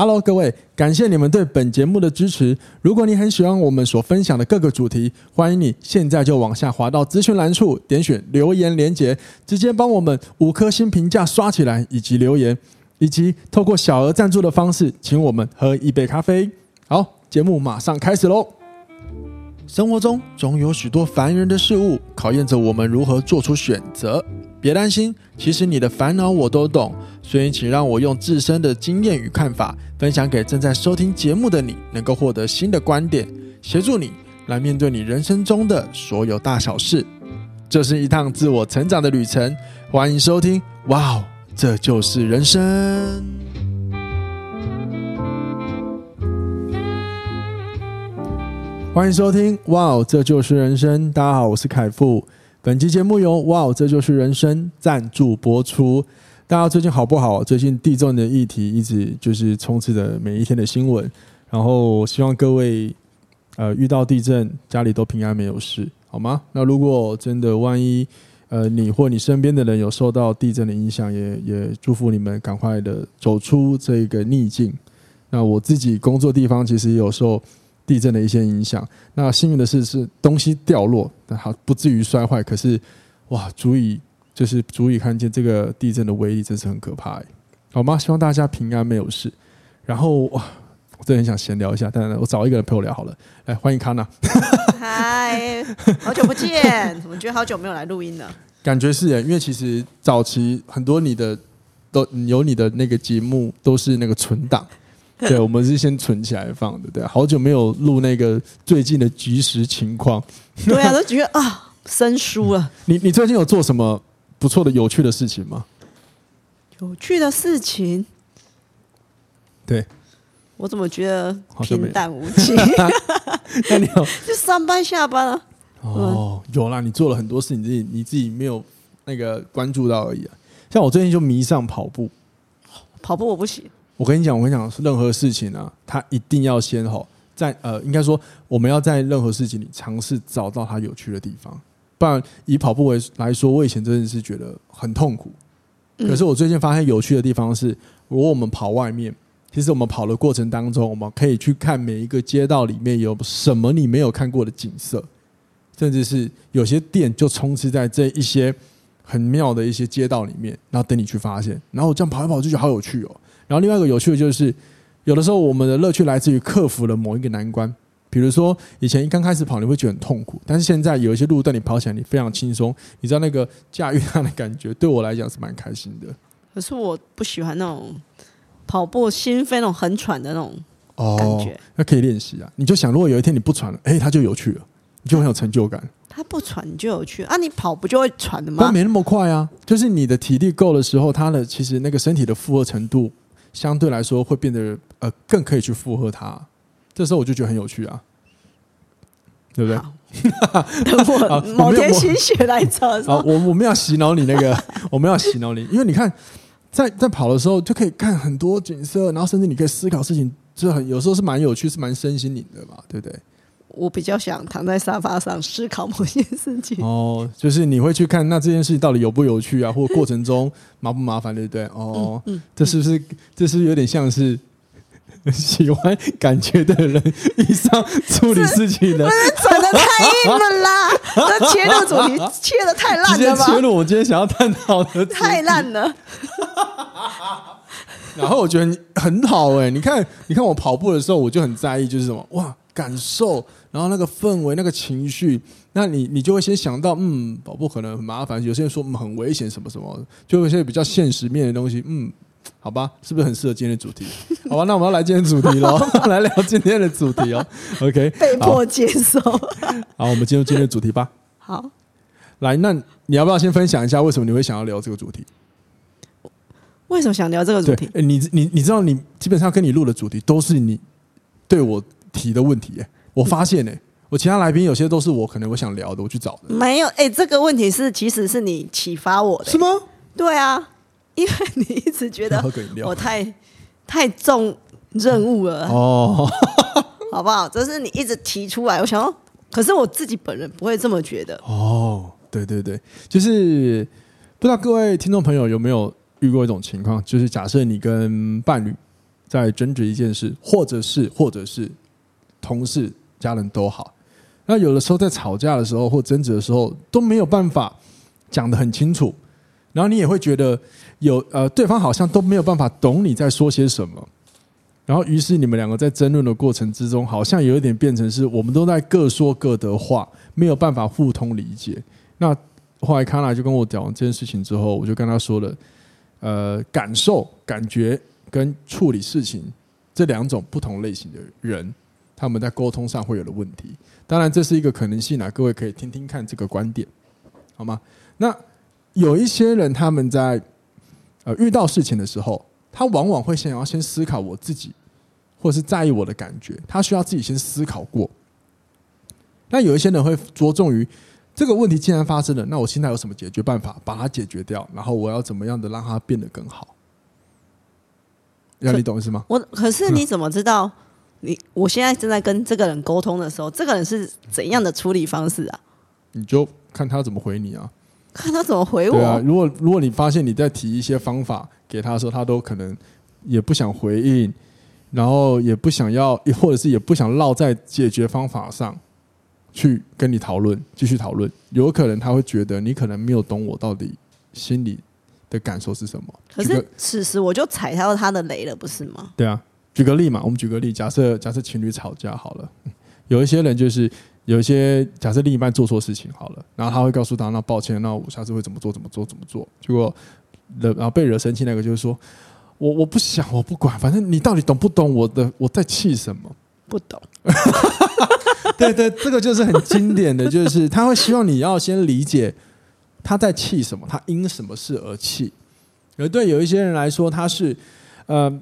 Hello，各位，感谢你们对本节目的支持。如果你很喜欢我们所分享的各个主题，欢迎你现在就往下滑到资讯栏处，点选留言连接，直接帮我们五颗星评价刷起来，以及留言，以及透过小额赞助的方式，请我们喝一杯咖啡。好，节目马上开始喽。生活中总有许多烦人的事物，考验着我们如何做出选择。别担心，其实你的烦恼我都懂，所以请让我用自身的经验与看法，分享给正在收听节目的你，能够获得新的观点，协助你来面对你人生中的所有大小事。这是一趟自我成长的旅程，欢迎收听。哇哦，这就是人生。欢迎收听。哇哦，这就是人生。大家好，我是凯富。本期节目由“哇哦，这就是人生”赞助播出。大家最近好不好？最近地震的议题一直就是充斥着每一天的新闻。然后希望各位呃遇到地震家里都平安没有事，好吗？那如果真的万一呃你或你身边的人有受到地震的影响，也也祝福你们赶快的走出这个逆境。那我自己工作地方其实有时候。地震的一些影响，那幸运的是是东西掉落，但好不至于摔坏。可是，哇，足以就是足以看见这个地震的威力，真是很可怕欸，好吗？希望大家平安没有事。然后哇，我真的很想闲聊一下，但是我找一个人陪我聊好了。来，欢迎康娜。嗨，好久不见，怎么觉得好久没有来录音了？感觉是耶，因为其实早期很多你的都有你的那个节目都是那个存档。对，我们是先存起来放的。对，好久没有录那个最近的即时情况。对啊，都觉得啊，生疏了。你你最近有做什么不错的、有趣的事情吗？有趣的事情？对，我怎么觉得平淡无奇？那你有就上班下班了？哦，有啦，你做了很多事，你自己你自己没有那个关注到而已啊。像我最近就迷上跑步，跑步我不行。我跟你讲，我跟你讲，任何事情啊，它一定要先吼，在呃，应该说我们要在任何事情里尝试找到它有趣的地方。不然以跑步为来说，我以前真的是觉得很痛苦。可是我最近发现有趣的地方是，如果我们跑外面，其实我们跑的过程当中，我们可以去看每一个街道里面有什么你没有看过的景色，甚至是有些店就充斥在这一些很妙的一些街道里面，然后等你去发现。然后我这样跑一跑就觉得好有趣哦。然后另外一个有趣的就是，有的时候我们的乐趣来自于克服了某一个难关。比如说以前刚开始跑你会觉得很痛苦，但是现在有一些路段你跑起来你非常轻松，你知道那个驾驭它的感觉，对我来讲是蛮开心的。可是我不喜欢那种跑步心飞那种很喘的那种感觉。哦，那可以练习啊！你就想，如果有一天你不喘了，哎，它就有趣了，你就很有成就感。它不喘你就有趣啊！你跑不就会喘的吗？但没那么快啊，就是你的体力够的时候，它的其实那个身体的负荷程度。相对来说会变得呃更可以去附和他，这时候我就觉得很有趣啊，对不对？等我 某天心血来潮，啊，我我们要洗脑你那个，我们要洗脑你，因为你看在在跑的时候就可以看很多景色，然后甚至你可以思考事情，就很有时候是蛮有趣，是蛮身心灵的嘛，对不对？我比较想躺在沙发上思考某些事情。哦，就是你会去看那这件事情到底有不有趣啊，或过程中 麻不麻烦，对不对？哦，嗯嗯、这是不是这是有点像是 喜欢感觉的人以上处理事情的？转的太硬了啦！这切入主题切的太烂了吧？切入我今天想要探讨的，太烂了。然后我觉得你很好哎、欸，你看，你看我跑步的时候，我就很在意，就是什么哇。感受，然后那个氛围、那个情绪，那你你就会先想到，嗯，跑步可能很麻烦。有些人说，嗯，很危险，什么什么，就有一些比较现实面的东西。嗯，好吧，是不是很适合今天的主题？好吧，那我们要来今天的主题喽，来聊今天的主题哦。OK，被迫接受。好，我们进入今天的主题吧。好，来，那你要不要先分享一下，为什么你会想要聊这个主题？为什么想聊这个主题？欸、你你你知道，你基本上跟你录的主题都是你对我。提的问题、欸，我发现呢、欸，我其他来宾有些都是我可能我想聊的，我去找的。没有，哎、欸，这个问题是其实是你启发我的、欸，是吗？对啊，因为你一直觉得 我太太重任务了哦，好不好？这是你一直提出来，我想说，可是我自己本人不会这么觉得。哦，对对对，就是不知道各位听众朋友有没有遇过一种情况，就是假设你跟伴侣在争执一件事，或者是或者是同事、家人都好。那有的时候在吵架的时候或争执的时候都没有办法讲得很清楚，然后你也会觉得有呃对方好像都没有办法懂你在说些什么，然后于是你们两个在争论的过程之中，好像有一点变成是我们都在各说各的话，没有办法互通理解。那后来卡娜就跟我讲完这件事情之后，我就跟他说了，呃，感受、感觉跟处理事情这两种不同类型的人，他们在沟通上会有的问题。当然，这是一个可能性啊，各位可以听听看这个观点，好吗？那有一些人他们在呃遇到事情的时候，他往往会想要先思考我自己，或者是在意我的感觉，他需要自己先思考过。那有一些人会着重于这个问题既然发生了，那我现在有什么解决办法把它解决掉？然后我要怎么样的让它变得更好？要你懂意思吗？我可是你怎么知道？你我现在正在跟这个人沟通的时候，这个人是怎样的处理方式啊？你就看他怎么回你啊，看他怎么回我。对啊，如果如果你发现你在提一些方法给他的时候，他都可能也不想回应，然后也不想要，或者是也不想绕在解决方法上去跟你讨论，继续讨论，有可能他会觉得你可能没有懂我到底心里的感受是什么。可是此时我就踩到他的雷了，不是吗？对啊。举个例嘛，我们举个例，假设假设情侣吵架好了，有一些人就是有一些假设另一半做错事情好了，然后他会告诉他，那抱歉，那我下次会怎么做怎么做怎么做。结果惹然后被惹生气那个就是说，我我不想我不管，反正你到底懂不懂我的我在气什么？不懂。对对，这个就是很经典的就是他会希望你要先理解他在气什么，他因什么事而气。而对有一些人来说，他是呃。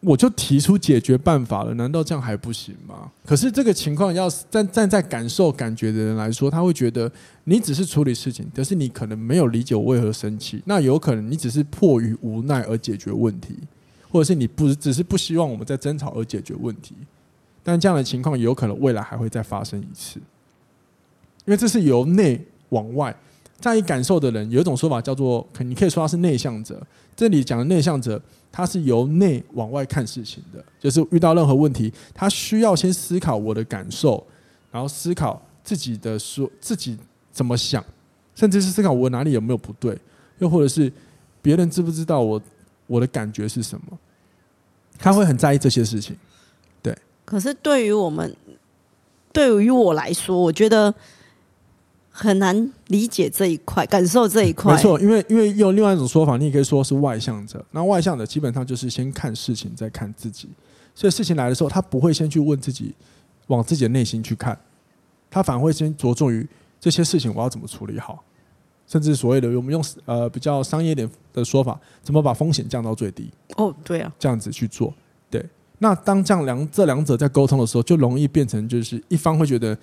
我就提出解决办法了，难道这样还不行吗？可是这个情况，要站站在感受感觉的人来说，他会觉得你只是处理事情，但是你可能没有理解我为何生气。那有可能你只是迫于无奈而解决问题，或者是你不只是不希望我们在争吵而解决问题。但这样的情况有可能未来还会再发生一次，因为这是由内往外在意感受的人。有一种说法叫做，你可以说他是内向者。这里讲的内向者。他是由内往外看事情的，就是遇到任何问题，他需要先思考我的感受，然后思考自己的说自己怎么想，甚至是思考我哪里有没有不对，又或者是别人知不知道我我的感觉是什么，他会很在意这些事情。对，可是对于我们，对于我来说，我觉得。很难理解这一块，感受这一块。没错，因为因为用另外一种说法，你也可以说是外向者。那外向者基本上就是先看事情，再看自己。所以事情来的时候，他不会先去问自己，往自己的内心去看，他反而会先着重于这些事情我要怎么处理好，甚至所谓的我们用呃比较商业点的说法，怎么把风险降到最低。哦，对啊，这样子去做。对，那当这样两这两者在沟通的时候，就容易变成就是一方会觉得。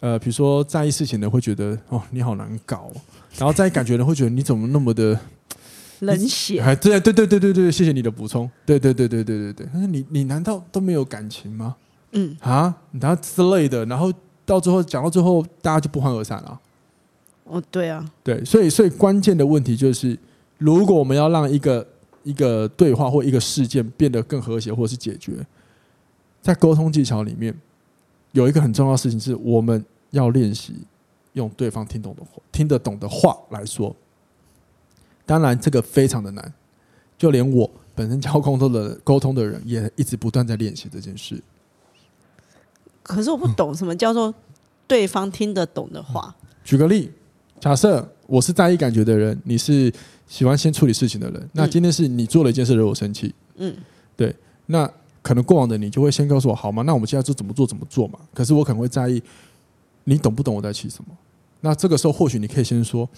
呃，比如说在意事情的会觉得哦，你好难搞，然后在意感觉的会觉得你怎么那么的冷血？哎，对对对对对对，谢谢你的补充。对对对对对对对，但是你你难道都没有感情吗？嗯啊，然后之类的，然后到最后讲到最后，大家就不欢而散了。哦，对啊，对，所以所以关键的问题就是，如果我们要让一个一个对话或一个事件变得更和谐，或者是解决，在沟通技巧里面有一个很重要的事情是我们。要练习用对方听懂的话、听得懂的话来说。当然，这个非常的难，就连我本身教沟通的沟通的人，也一直不断在练习这件事。可是我不懂什么叫做对方听得懂的话。嗯，举个例，假设我是在意感觉的人，你是喜欢先处理事情的人。那今天是你做了一件事惹我生气，嗯，对，那可能过往的你就会先告诉我，好吗？那我们现在就怎么做怎么做嘛？可是我可能会在意。你懂不懂我在气什么？那这个时候或许你可以先说，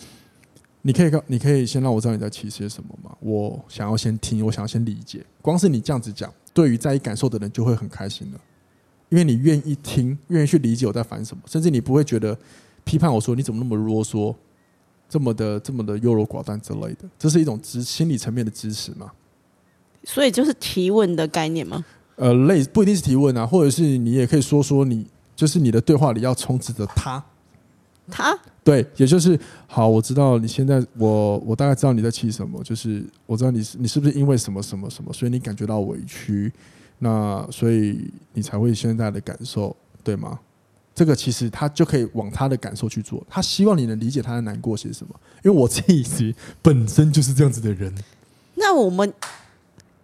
你可以告，你可以先让我知道你在气些什么吗？我想要先听，我想要先理解。光是你这样子讲，对于在意感受的人就会很开心了，因为你愿意听，愿意去理解我在烦什么，甚至你不会觉得批判我说你怎么那么啰嗦，这么的这么的优柔寡断之类的。这是一种支心理层面的支持嘛？所以就是提问的概念吗？呃，类不一定是提问啊，或者是你也可以说说你。就是你的对话里要充斥着他，他对，也就是好。我知道你现在，我我大概知道你在气什么。就是我知道你是你是不是因为什么什么什么，所以你感觉到委屈。那所以你才会现在的感受，对吗？这个其实他就可以往他的感受去做，他希望你能理解他的难过是什么。因为我自己本身就是这样子的人。那我们，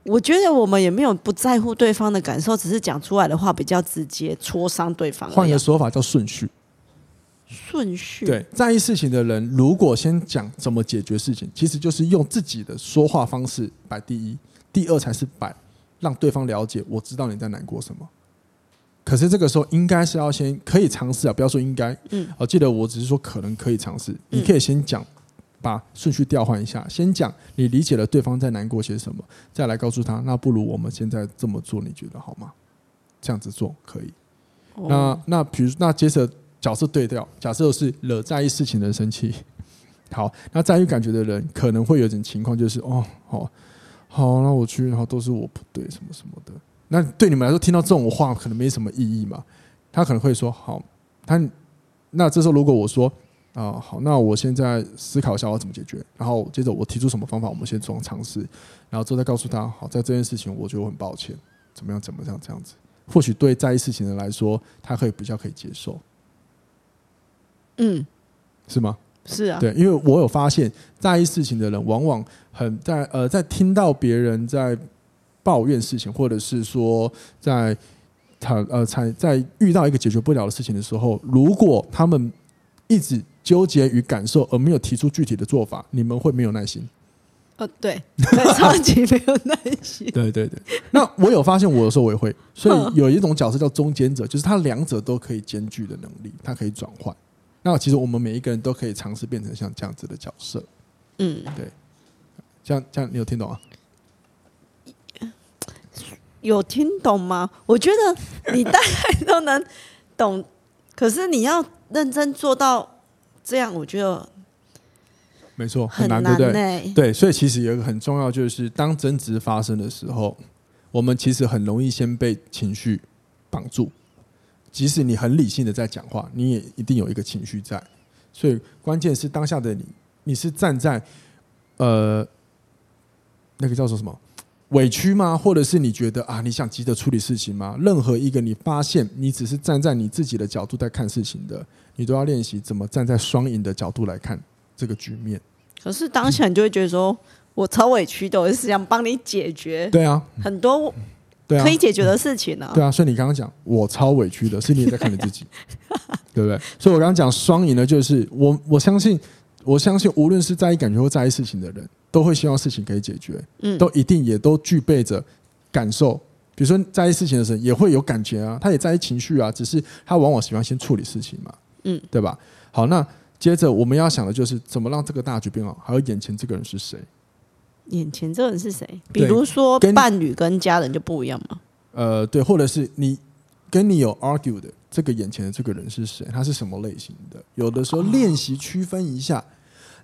我觉得我们也没有不在乎对方的感受，只是讲出来的话比较直接，戳伤对方。换一个说法叫顺序。顺序。对，在意事情的人，如果先讲怎么解决事情，其实就是用自己的说话方式摆第一，第二才是摆让对方了解，我知道你在难过什么。可是这个时候应该是要先可以尝试啊，不要说应该。嗯，我记得我只是说可能可以尝试。你可以先讲，把顺序调换一下，先讲你理解了对方在难过些什么，再来告诉他，那不如我们现在这么做，你觉得好吗？这样子做可以。那那比如那接着角色对调，假设是惹在意事情的人生气，好，那在意感觉的人可能会有点情况，就是哦，好，好，那我去，然后都是我不对，什么什么的。那对你们来说，听到这种话可能没什么意义嘛？他可能会说：“好，他那这时候如果我说啊，好，那我现在思考一下我怎么解决，然后接着我提出什么方法，我们先做尝试，然后之后再告诉他，好，在这件事情我觉得我很抱歉，怎么样，怎么样，这样子，或许对在意事情的人来说，他可以比较可以接受。嗯，是吗？是啊，对，因为我有发现，在意事情的人往往很在呃，在听到别人在。抱怨事情，或者是说在他呃，在在遇到一个解决不了的事情的时候，如果他们一直纠结与感受而没有提出具体的做法，你们会没有耐心。呃，对，超级没有耐心。对对对。那我有发现，我有时候我也会，所以有一种角色叫中间者，就是他两者都可以兼具的能力，他可以转换。那其实我们每一个人都可以尝试变成像这样子的角色。嗯，对。这样这样，你有听懂啊？有听懂吗？我觉得你大概都能懂，可是你要认真做到这样，我觉得没错，很难，对不对？对，所以其实有一个很重要，就是当争执发生的时候，我们其实很容易先被情绪绑住。即使你很理性的在讲话，你也一定有一个情绪在。所以关键是当下的你，你是站在呃那个叫做什么？委屈吗？或者是你觉得啊，你想急着处理事情吗？任何一个你发现你只是站在你自己的角度在看事情的，你都要练习怎么站在双赢的角度来看这个局面。可是当下你就会觉得说，我超委屈的，我是想帮你解决。对啊，很多对啊可以解决的事情呢、啊。对啊，所以你刚刚讲我超委屈的，是你也在看你自己，对不对？所以我刚刚讲双赢呢，就是我我相信。我相信，无论是在意感觉或在意事情的人，都会希望事情可以解决，嗯，都一定也都具备着感受。比如说，在意事情的时候也会有感觉啊，他也在意情绪啊，只是他往往喜欢先处理事情嘛，嗯，对吧？好，那接着我们要想的就是怎么让这个大局变好，还有眼前这个人是谁？眼前这个人是谁？比如说伴侣跟家人就不一样吗？呃，对，或者是你跟你有 argue 的。这个眼前的这个人是谁？他是什么类型的？有的时候练习区分一下。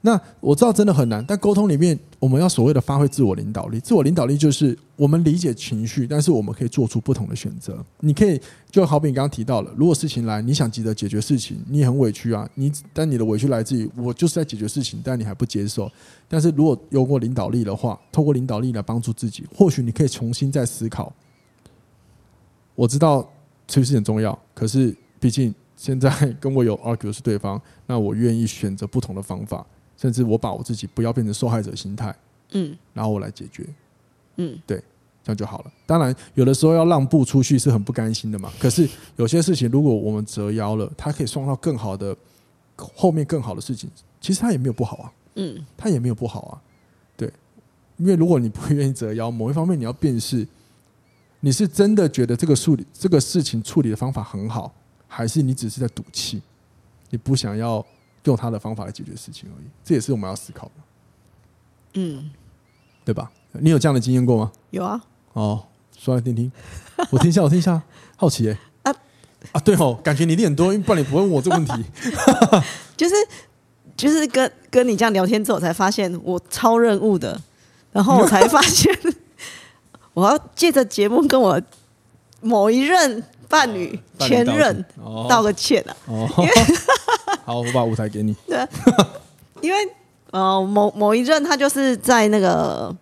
那我知道真的很难，但沟通里面我们要所谓的发挥自我领导力。自我领导力就是我们理解情绪，但是我们可以做出不同的选择。你可以就好比你刚刚提到了，如果事情来，你想急着解决事情，你很委屈啊。你但你的委屈来自于我就是在解决事情，但你还不接受。但是如果有过领导力的话，透过领导力来帮助自己，或许你可以重新再思考。我知道。其实很重要，可是毕竟现在跟我有 argue 是对方，那我愿意选择不同的方法，甚至我把我自己不要变成受害者心态，嗯，然后我来解决，嗯，对，这样就好了。当然，有的时候要让步出去是很不甘心的嘛。可是有些事情，如果我们折腰了，它可以创造更好的后面更好的事情，其实它也没有不好啊，嗯，它也没有不好啊，对，因为如果你不愿意折腰，某一方面你要辨识。你是真的觉得这个处理这个事情处理的方法很好，还是你只是在赌气？你不想要用他的方法来解决事情而已，这也是我们要思考的。嗯，对吧？你有这样的经验过吗？有啊。哦，说来听听，我听一下，我听一下，好奇哎、欸。啊啊，对哦，感觉你练很多，因为不然你不问我这个问题。就是就是跟跟你这样聊天之后，才发现我超任务的，然后我才发现。我要借着节目跟我某一任伴侣前任道个歉啊！好，我把舞台给你。对，因为呃，某某一任他就是在那个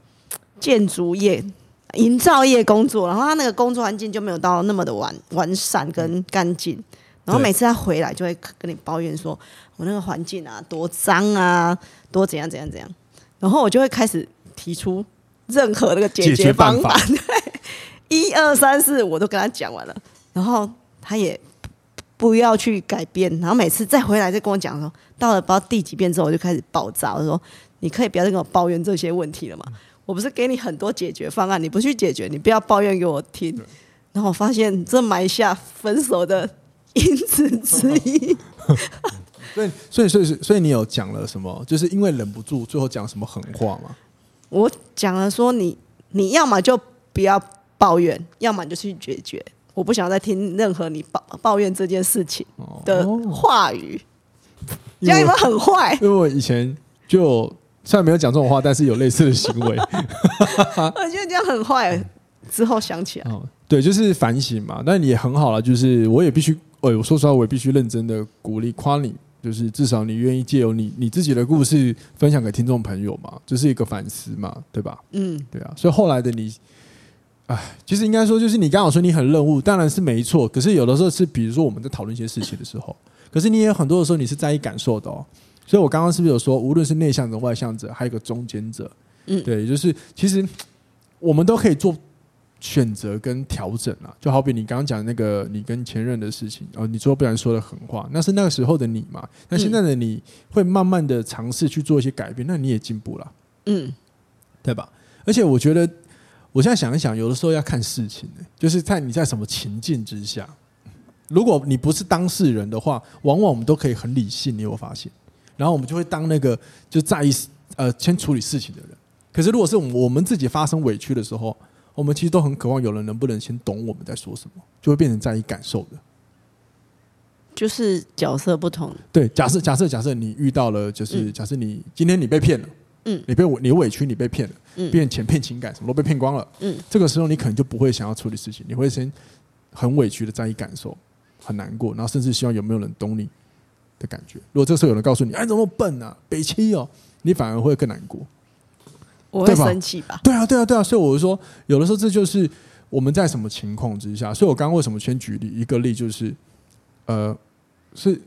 建筑业，营造业工作，然后他那个工作环境就没有到那么的完完善跟干净，然后每次他回来就会跟你抱怨说，我那个环境啊多脏啊，多怎样怎样怎样，然后我就会开始提出任何那个解决方法，对，一二三四我都跟他讲完了，然后他也不要去改变，然后每次再回来再跟我讲说，到了不知道第几遍之后，我就开始爆炸，我说你可以不要再跟我抱怨这些问题了嘛？我不是给你很多解决方案，你不去解决，你不要抱怨给我听。然后我发现这埋下分手的因子之一。所以，所以，所以，所以你有讲了什么？就是因为忍不住，最后讲什么狠话吗？我讲了说你，你要么就不要抱怨，要么就去解决。我不想再听任何你抱抱怨这件事情的话语。这样有没有很坏？因为我以前就。虽然没有讲这种话，但是有类似的行为。我觉得这样很坏。之后想起来，哦，对，就是反省嘛。但你也很好了，就是我也必须，哎，我说实话，我也必须认真的鼓励夸你，就是至少你愿意借由你你自己的故事分享给听众朋友嘛，这是一个反思嘛，对吧？嗯，对啊。所以后来的你，哎，其实应该说，就是你刚好说你很任务，当然是没错。可是有的时候是，比如说我们在讨论一些事情的时候，可是你也有很多的时候你是在意感受的哦。所以，我刚刚是不是有说，无论是内向者、外向者，还有一个中间者，嗯，对，就是其实我们都可以做选择跟调整啊。就好比你刚刚讲那个你跟前任的事情，哦，你最后不然说的狠话，那是那个时候的你嘛。那现在的你会慢慢的尝试去做一些改变，那你也进步了，嗯，对吧？而且我觉得，我现在想一想，有的时候要看事情，就是在你在什么情境之下。如果你不是当事人的话，往往我们都可以很理性，你有发现？然后我们就会当那个就在意呃先处理事情的人。可是如果是我们自己发生委屈的时候，我们其实都很渴望有人能不能先懂我们在说什么，就会变成在意感受的。就是角色不同。对，假设假设假设你遇到了，就是假设你今天你被骗了，嗯，你被你委屈，你被骗了，嗯，骗钱骗情感，什么都被骗光了，嗯，这个时候你可能就不会想要处理事情，你会先很委屈的在意感受，很难过，然后甚至希望有没有人懂你。的感觉，如果这时候有人告诉你：“哎，怎么笨啊，北七哦”，你反而会更难过，我会生气吧？对啊，对啊，对啊，所以我就说，有的时候这就是我们在什么情况之下。所以我刚刚为什么先举例一个例，就是呃，是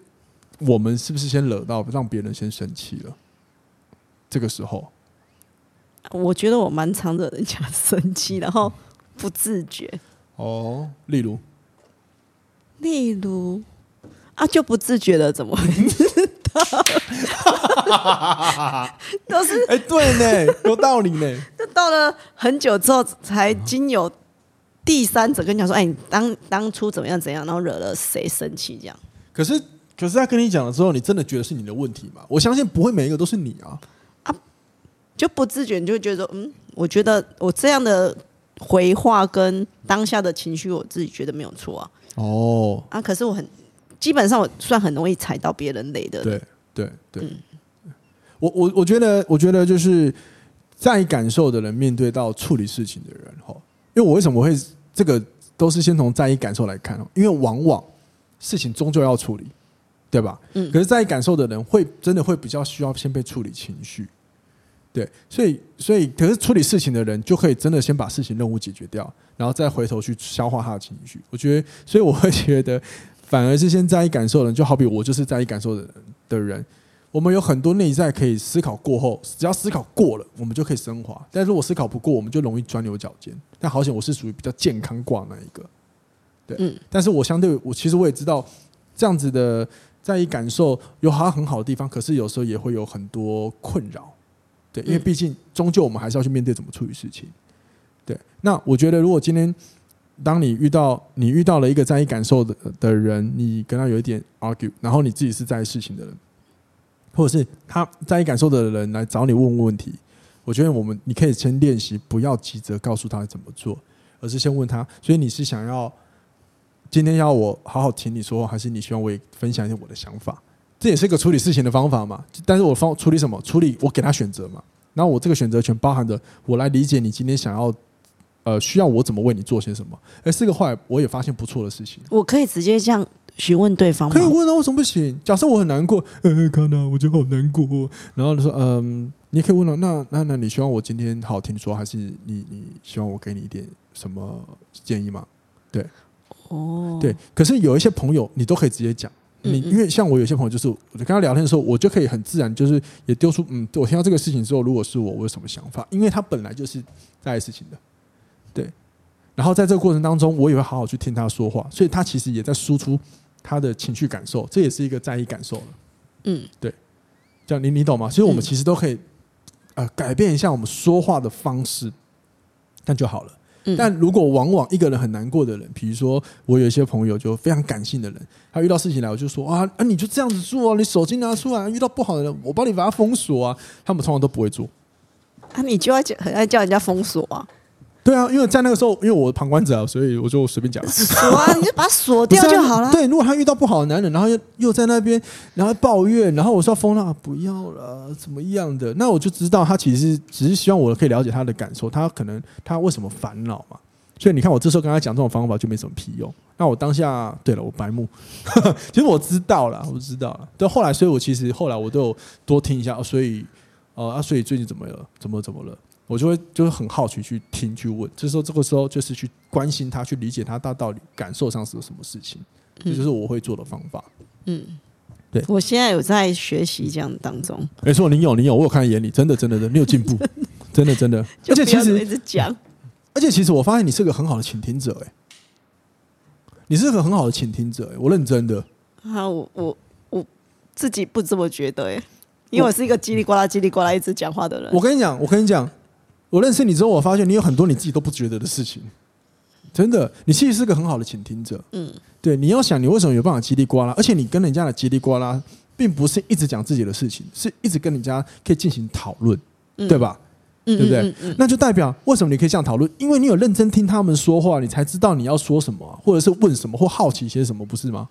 我们是不是先惹到让别人先生气了？这个时候，我觉得我蛮常惹人家生气，然后不自觉。哦，例如，例如。啊，就不自觉的怎么会知道？都是哎，对呢，有道理呢。就到了很久之后，才经有第三者跟你讲说：“哎，你当当初怎么样怎样，然后惹了谁生气？”这样。可是，可是他跟你讲了之后，你真的觉得是你的问题吗？我相信不会每一个都是你啊。啊，就不自觉，你就会觉得说：“嗯，我觉得我这样的回话跟当下的情绪，我自己觉得没有错啊。”哦，啊，可是我很。基本上我算很容易踩到别人雷的。对对对，嗯、我我我觉得，我觉得就是在意感受的人面对到处理事情的人哈，因为我为什么会这个都是先从在意感受来看哦，因为往往事情终究要处理，对吧？嗯。可是在意感受的人会真的会比较需要先被处理情绪，对，所以所以可是处理事情的人就可以真的先把事情任务解决掉，然后再回头去消化他的情绪。我觉得，所以我会觉得。反而是先在意感受的人，就好比我就是在意感受的人的人。我们有很多内在可以思考过后，只要思考过了，我们就可以升华。但如果思考不过，我们就容易钻牛角尖。但好险，我是属于比较健康挂那一个。对，嗯。但是我相对我其实我也知道，这样子的在意感受有它很好的地方，可是有时候也会有很多困扰。对，因为毕竟终究我们还是要去面对怎么处理事情。对，那我觉得如果今天。当你遇到你遇到了一个在意感受的的人，你跟他有一点 argue，然后你自己是在意事情的人，或者是他在意感受的人来找你问问题，我觉得我们你可以先练习，不要急着告诉他怎么做，而是先问他。所以你是想要今天要我好好听你说，还是你希望我也分享一下我的想法？这也是一个处理事情的方法嘛。但是我方处理什么？处理我给他选择嘛。然后我这个选择权包含着我来理解你今天想要。呃，需要我怎么为你做些什么？哎，这个后来我也发现不错的事情。我可以直接这样询问对方吗？可以问啊，为什么不行？假设我很难过，呃，看到我就好难过。然后他说，嗯，你可以问了，那那那你希望我今天好好听说，还是你你希望我给你一点什么建议吗？对，哦，对。可是有一些朋友，你都可以直接讲。你因为像我有些朋友，就是我跟他聊天的时候，我就可以很自然，就是也丢出嗯，我听到这个事情之后，如果是我，我有什么想法？因为他本来就是在意事情的，对。然后在这个过程当中，我也会好好去听他说话，所以他其实也在输出他的情绪感受，这也是一个在意感受了。嗯，对。这样你你懂吗？所以我们其实都可以呃改变一下我们说话的方式，那就好了。但如果往往一个人很难过的人，比如说我有一些朋友就非常感性的人，他遇到事情来，我就说啊啊，你就这样子做啊，你手机拿出来，遇到不好的人，我帮你把它封锁啊。他们通常都不会做。啊，你就要叫很爱叫人家封锁啊。对啊，因为在那个时候，因为我旁观者啊，所以我就随便讲。锁啊，你就把它锁掉 就好了。对，如果他遇到不好的男人，然后又又在那边，然后抱怨，然后我说疯了，不要了，怎么样的？那我就知道他其实只是希望我可以了解他的感受，他可能他为什么烦恼嘛。所以你看，我这时候跟他讲这种方法就没什么屁用。那我当下，对了，我白目，其实我知道了，我知道了。对，后来，所以我其实后来我都有多听一下。所以，呃啊，所以最近怎么了？怎么怎么了？我就会就是很好奇去听去问，就是说这个时候就是去关心他，去理解他他到底感受上是有什么事情，这就是我会做的方法。嗯，对，我现在有在学习这样当中。没错，你有你有，我有看在眼里，真的真的真的，你有进步，真 的真的。而且其实一直讲，而且其实我发现你是个很好的倾听者，哎，你是个很好的倾听者，哎，我认真的。啊，我我我自己不这么觉得，哎，因为我是一个叽里呱啦叽里呱啦一直讲话的人。我跟你讲，我跟你讲。我认识你之后，我发现你有很多你自己都不觉得的事情。真的，你其实是个很好的倾听者。嗯，对，你要想你为什么有办法叽里呱啦，而且你跟人家的叽里呱啦，并不是一直讲自己的事情，是一直跟人家可以进行讨论，对吧？对不对？那就代表为什么你可以这样讨论？因为你有认真听他们说话，你才知道你要说什么，或者是问什么，或好奇些什么，不是吗？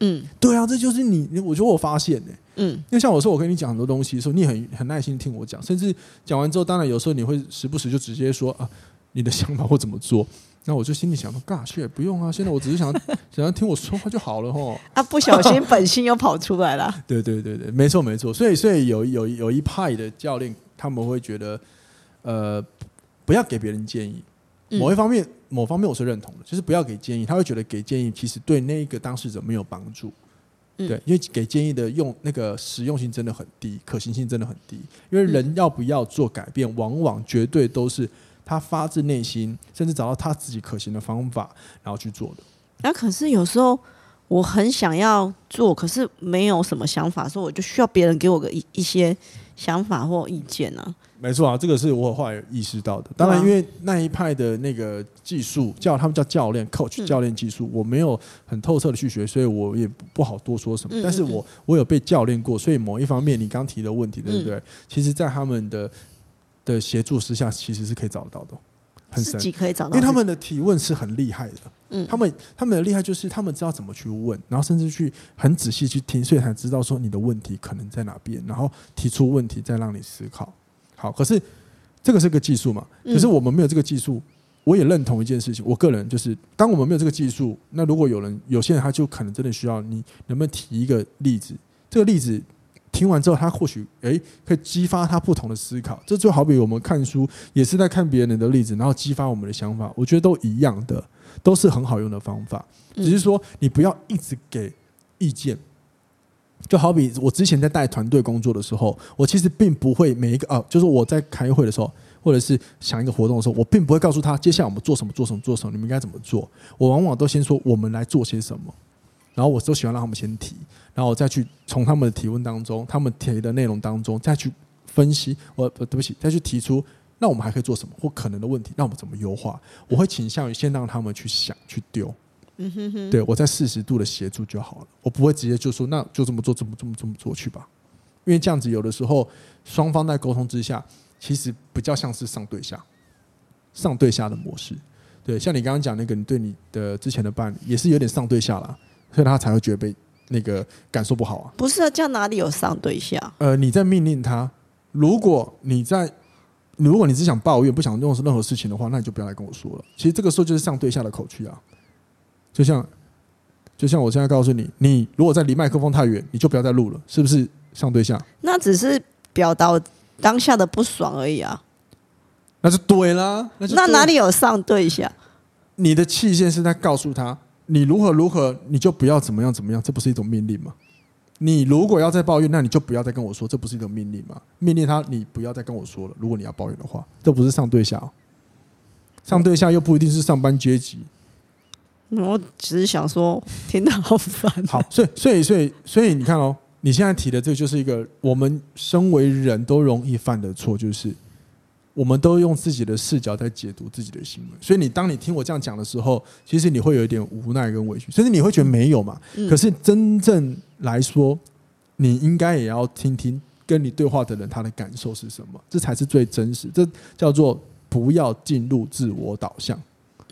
嗯，对啊，这就是你。我觉得我发现呢、欸，嗯，因为像我说，我跟你讲很多东西的时候，你很很耐心听我讲，甚至讲完之后，当然有时候你会时不时就直接说啊，你的想法或怎么做。那我就心里想说，尬，去不用啊，现在我只是想想要听我说话就好了吼。啊，不小心本性又跑出来了。对对对对，没错没错。所以所以有有有一派的教练，他们会觉得，呃，不要给别人建议。某一方面，某方面我是认同的，就是不要给建议。他会觉得给建议其实对那个当事者没有帮助，对，因为给建议的用那个实用性真的很低，可行性真的很低。因为人要不要做改变，往往绝对都是他发自内心，甚至找到他自己可行的方法，然后去做的。那可是有时候我很想要做，可是没有什么想法，所以我就需要别人给我个一一些想法或意见呢、啊。没错啊，这个是我后来意识到的。当然，因为那一派的那个技术叫他们叫教练 coach 教练技术，我没有很透彻的去学，所以我也不好多说什么。但是我我有被教练过，所以某一方面你刚提的问题，对不对？其实，在他们的的协助之下，其实是可以找得到的，很神奇，可以找到。因为他们的提问是很厉害的，嗯，他们他们的厉害就是他们知道怎么去问，然后甚至去很仔细去听，所以才知道说你的问题可能在哪边，然后提出问题，再让你思考。好，可是这个是个技术嘛？可是我们没有这个技术，我也认同一件事情。我个人就是，当我们没有这个技术，那如果有人、有些人，他就可能真的需要你，能不能提一个例子？这个例子听完之后，他或许诶可以激发他不同的思考。这就好比我们看书，也是在看别人的例子，然后激发我们的想法。我觉得都一样的，都是很好用的方法。只是说，你不要一直给意见。就好比我之前在带团队工作的时候，我其实并不会每一个啊，就是我在开会的时候，或者是想一个活动的时候，我并不会告诉他接下来我们做什么做什么做什么，你们应该怎么做。我往往都先说我们来做些什么，然后我都喜欢让他们先提，然后我再去从他们的提问当中，他们提的内容当中再去分析。我对不起，再去提出那我们还可以做什么或可能的问题，那我们怎么优化？我会倾向于先让他们去想去丢。嗯哼哼，对，我在四十度的协助就好了，我不会直接就说那就这么做，这么这么这么做去吧，因为这样子有的时候双方在沟通之下，其实比较像是上对下，上对下的模式。对，像你刚刚讲那个，你对你的之前的伴侣也是有点上对下啦，所以他才会觉得被那个感受不好啊。不是啊，这样哪里有上对下？呃，你在命令他，如果你在，如果你只想抱怨，不想用任何事情的话，那你就不要来跟我说了。其实这个时候就是上对下的口气啊。就像，就像我现在告诉你，你如果在离麦克风太远，你就不要再录了，是不是？上对下，那只是表达当下的不爽而已啊。那就对啦，那就。那哪里有上对下？你的期限是在告诉他，你如何如何，你就不要怎么样怎么样，这不是一种命令吗？你如果要再抱怨，那你就不要再跟我说，这不是一种命令吗？命令他，你不要再跟我说了。如果你要抱怨的话，这不是上对下哦，上对下又不一定是上班阶级。我只是想说，听得好烦。好，所以所以所以所以你看哦，你现在提的这个就是一个我们身为人都容易犯的错，就是。我们都用自己的视角在解读自己的行为，所以你当你听我这样讲的时候，其实你会有一点无奈跟委屈，甚至你会觉得没有嘛。可是真正来说，你应该也要听听跟你对话的人他的感受是什么，这才是最真实。这叫做不要进入自我导向。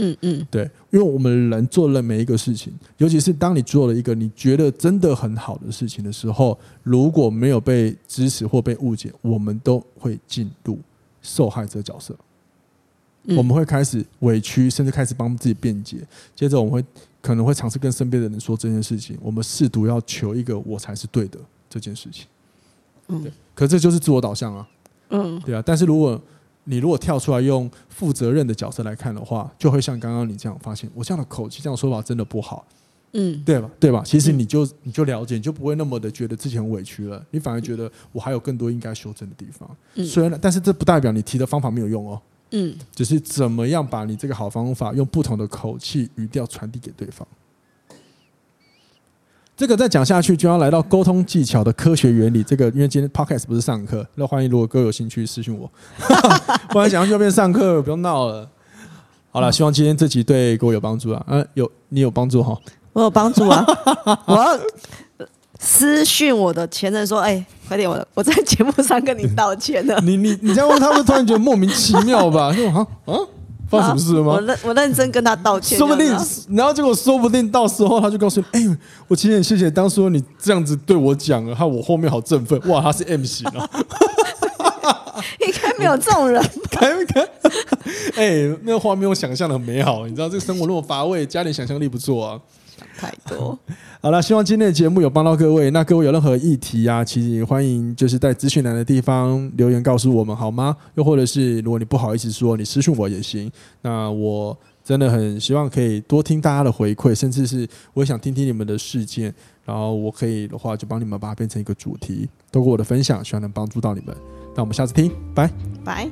嗯嗯，对，因为我们人做了每一个事情，尤其是当你做了一个你觉得真的很好的事情的时候，如果没有被支持或被误解，我们都会进入。受害者角色，我们会开始委屈，甚至开始帮自己辩解。接着，我们会可能会尝试跟身边的人说这件事情。我们试图要求一个“我才是对的”这件事情。嗯对，可这就是自我导向啊。嗯，对啊。但是如果你如果跳出来用负责任的角色来看的话，就会像刚刚你这样发现，我这样的口气、这样的说法真的不好。嗯，对吧？对吧？其实你就你就了解，你就不会那么的觉得自己很委屈了。你反而觉得我还有更多应该修正的地方。嗯，虽然，但是这不代表你提的方法没有用哦。嗯，只是怎么样把你这个好方法用不同的口气语调传递给对方。这个再讲下去就要来到沟通技巧的科学原理。这个因为今天 podcast 不是上课，那欢迎如果各位有兴趣私讯我。不然讲下去就变上课，不用闹了。好了，希望今天这集对各位有帮助啊。嗯，有你有帮助哈。我有帮助啊！我要私讯我的前任说：“哎、欸，快点，我我在节目上跟你道歉了。你”你你你这样问他，会突然觉得莫名其妙吧？说啊啊，发生什么事了吗？我认我认真跟他道歉，说不定，然后结果说不定到时候他就告诉你：“哎、欸，我其实很谢谢当初你这样子对我讲了，害我后面好振奋。”哇，他是 M 型啊！应该没有这种人，看没看？哎、欸，那个画面我想象的很美好，你知道这个生活那么乏味，加点想象力不错啊。太多 好了，希望今天的节目有帮到各位。那各位有任何议题啊，其实也欢迎就是在资讯栏的地方留言告诉我们好吗？又或者是如果你不好意思说，你私讯我也行。那我真的很希望可以多听大家的回馈，甚至是我也想听听你们的事件，然后我可以的话就帮你们把它变成一个主题，透过我的分享，希望能帮助到你们。那我们下次听，拜拜。